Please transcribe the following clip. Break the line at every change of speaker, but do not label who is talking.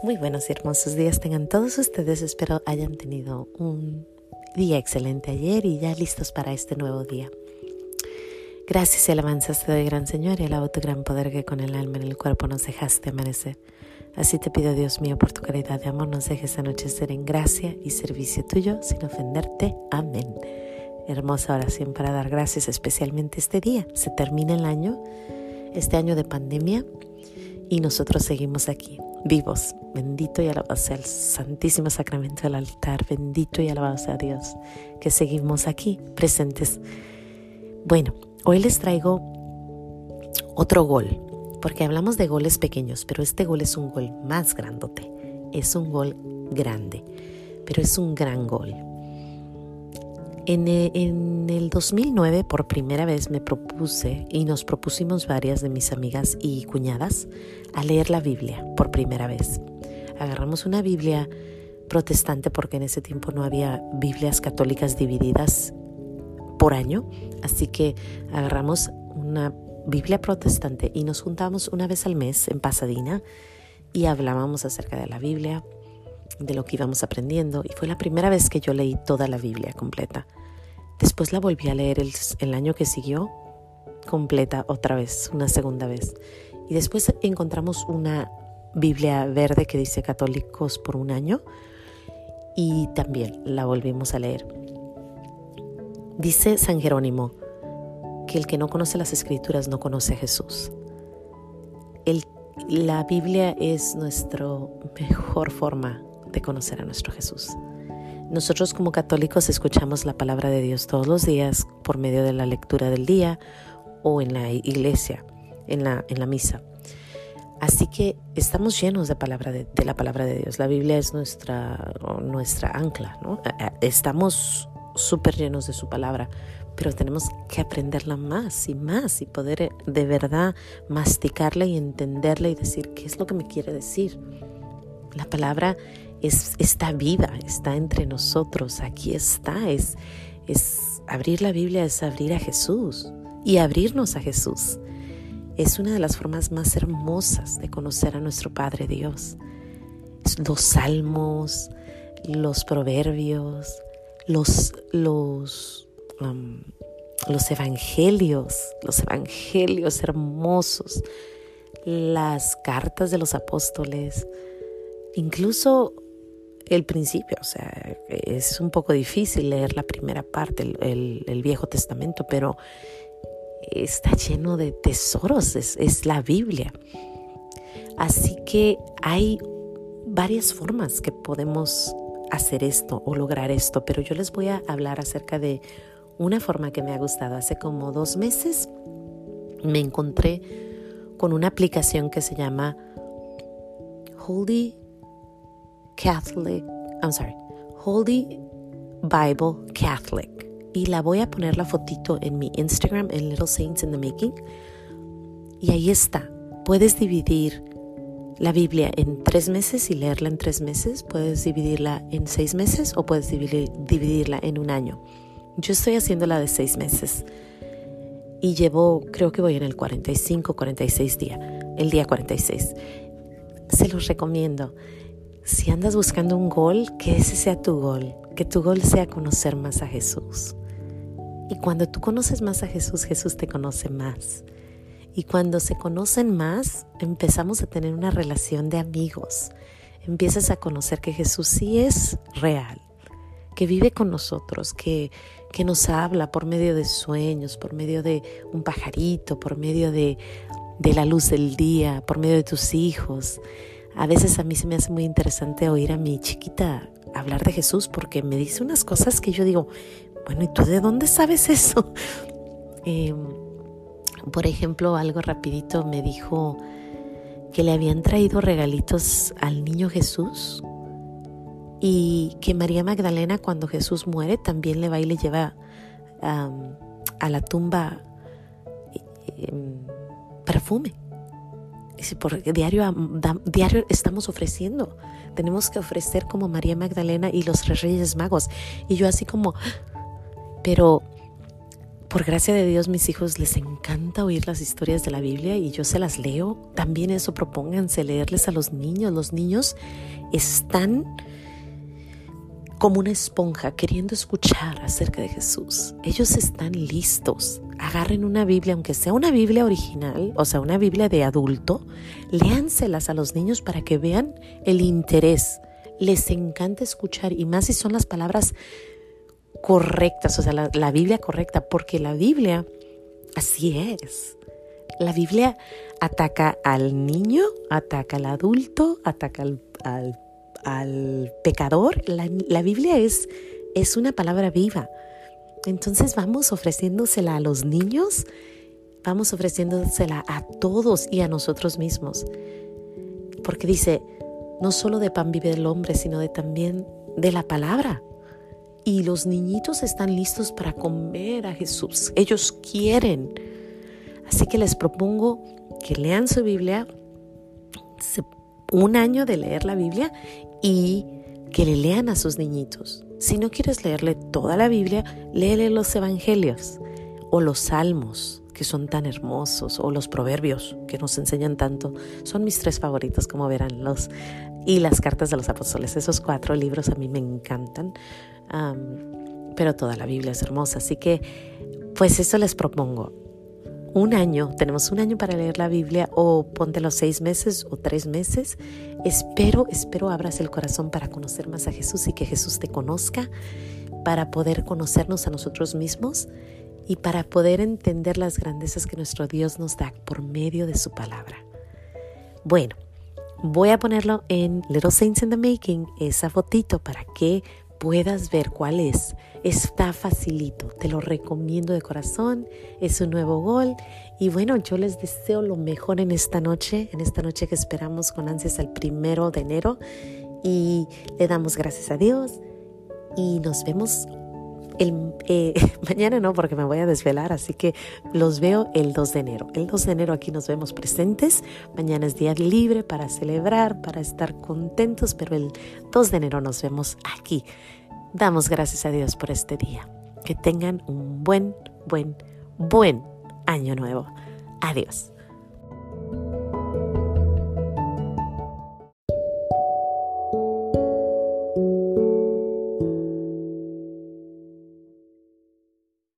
Muy buenos y hermosos días tengan todos ustedes. Espero hayan tenido un día excelente ayer y ya listos para este nuevo día. Gracias y alabanzas te doy, gran Señor, y alabo tu gran poder que con el alma en el cuerpo nos dejaste amanecer. Así te pido, Dios mío, por tu caridad de amor, nos dejes anochecer en gracia y servicio tuyo sin ofenderte. Amén. Hermosa oración para dar gracias, especialmente este día. Se termina el año, este año de pandemia, y nosotros seguimos aquí vivos. Bendito y alabado sea el Santísimo Sacramento del altar. Bendito y alabado sea Dios que seguimos aquí presentes. Bueno, hoy les traigo otro gol, porque hablamos de goles pequeños, pero este gol es un gol más grandote. Es un gol grande, pero es un gran gol. En, eh, en, el 2009 por primera vez me propuse y nos propusimos varias de mis amigas y cuñadas a leer la Biblia por primera vez. Agarramos una Biblia protestante porque en ese tiempo no había Biblias católicas divididas por año, así que agarramos una Biblia protestante y nos juntamos una vez al mes en Pasadena y hablábamos acerca de la Biblia, de lo que íbamos aprendiendo y fue la primera vez que yo leí toda la Biblia completa. Después la volví a leer el, año que siguió completa otra vez, una segunda vez. Y después encontramos una Biblia verde que dice católicos por un año y también la volvimos a leer. Dice San Jerónimo que el que no conoce las escrituras no conoce a Jesús. la Biblia es nuestra mejor forma de conocer a nuestro Jesús. Nosotros como católicos escuchamos la palabra de Dios todos los días por medio de la lectura del día o en la iglesia, en la, en la misa. Así que estamos llenos de, palabra de, la palabra de Dios. La Biblia es nuestra, nuestra ancla, ¿no? Estamos súper llenos de su palabra, pero tenemos que aprenderla más y más y poder de verdad masticarla y entenderla y decir qué es lo que me quiere decir. La palabra es, está viva, está entre nosotros, aquí está, es, es abrir la Biblia, es abrir a Jesús y abrirnos a Jesús. Es una de las formas más hermosas de conocer a nuestro Padre Dios. Los salmos, los proverbios, los, los, um, los evangelios, los evangelios hermosos, las cartas de los apóstoles, incluso el principio, o sea, es un poco difícil leer la primera parte, el, Viejo Testamento, pero está lleno de tesoros, es, es la Biblia. Así que hay varias formas que podemos hacer esto o lograr esto, pero yo les voy a hablar acerca de una forma que me ha gustado. Hace como dos meses me encontré con una aplicación que se llama Holy Catholic, I'm sorry, Holy Bible Catholic. Y la voy a poner la fotito en mi Instagram, en Little Saints in the Making. Y ahí está. Puedes dividir la Biblia en tres meses y leerla en tres meses. Puedes dividirla en seis meses o puedes dividirla en un año. Yo estoy haciendo la de seis meses. Y llevo, creo que voy en el 45, 46 día, el día 46. Se los recomiendo. Si andas buscando un gol, que ese sea tu gol, que tu gol sea conocer más a Jesús. Y cuando tú conoces más a Jesús, Jesús te conoce más. Y cuando se conocen más, empezamos a tener una relación de amigos. Empiezas a conocer que Jesús sí es real, que vive con nosotros, que, que nos habla por medio de sueños, por medio de un pajarito, por medio de, de la luz del día, por medio de tus hijos. A veces a mí se me hace muy interesante oír a mi chiquita hablar de Jesús porque me dice unas cosas que yo digo, bueno, ¿y tú de dónde sabes eso? Em, por ejemplo, algo rapidito me dijo que le habían traído regalitos al niño Jesús y que María Magdalena cuando Jesús muere también le va y le lleva a la tumba em, perfume. Porque diario, diario estamos ofreciendo. Tenemos que ofrecer como María Magdalena y los Reyes Magos. Y yo así como, pero por gracia de Dios, mis hijos les encanta oír las historias de la Biblia y yo se las leo. También eso propónganse, leerles a los niños. Los niños están como una esponja queriendo escuchar acerca de Jesús. Ellos están listos. Agarren una Biblia, aunque sea una Biblia original, o sea, una Biblia de adulto, léanselas a los niños para que vean el interés. Les encanta escuchar y más si son las palabras correctas, o sea, la, Biblia correcta, porque la Biblia así es. La Biblia ataca al niño, ataca al adulto, ataca al, al, pecador. La, la, Biblia es, es una palabra viva. Entonces vamos ofreciéndosela a los niños, vamos ofreciéndosela a todos y a nosotros mismos. Porque dice, no solo de pan vive el hombre, sino de también de la palabra. Y los niñitos están listos para comer a Jesús. Ellos quieren. Así que les propongo que lean su Biblia, un año de leer la Biblia y que le lean a sus niñitos. Si no quieres leerle toda la Biblia, léele los evangelios o los salmos que son tan hermosos o los proverbios que nos enseñan tanto. Son mis tres favoritos, como verán, los y las cartas de los apóstoles. Esos cuatro libros a mí me encantan pero toda la Biblia es hermosa. Así que, pues eso les propongo. Un año, tenemos un año para leer la Biblia o ponte los seis meses o tres meses. Espero, espero abras el corazón para conocer más a Jesús y que Jesús te conozca, para poder conocernos a nosotros mismos y para poder entender las grandezas que nuestro Dios nos da por medio de su palabra. Bueno, voy a ponerlo en Little Saints in the Making, esa fotito para que puedas ver cuál es. Está facilito, te lo recomiendo de corazón, es un nuevo gol y bueno, yo les deseo lo mejor en esta noche, en esta noche que esperamos con ansias el primero de enero y le damos gracias a Dios y nos vemos eh, mañana no, porque me voy a desvelar, así que los veo el 2 de enero. El 2 de enero aquí nos vemos presentes. Mañana es día libre para celebrar, para estar contentos, pero el 2 de enero nos vemos aquí. Damos gracias a Dios por este día. Que tengan un buen, buen, buen año nuevo. Adiós.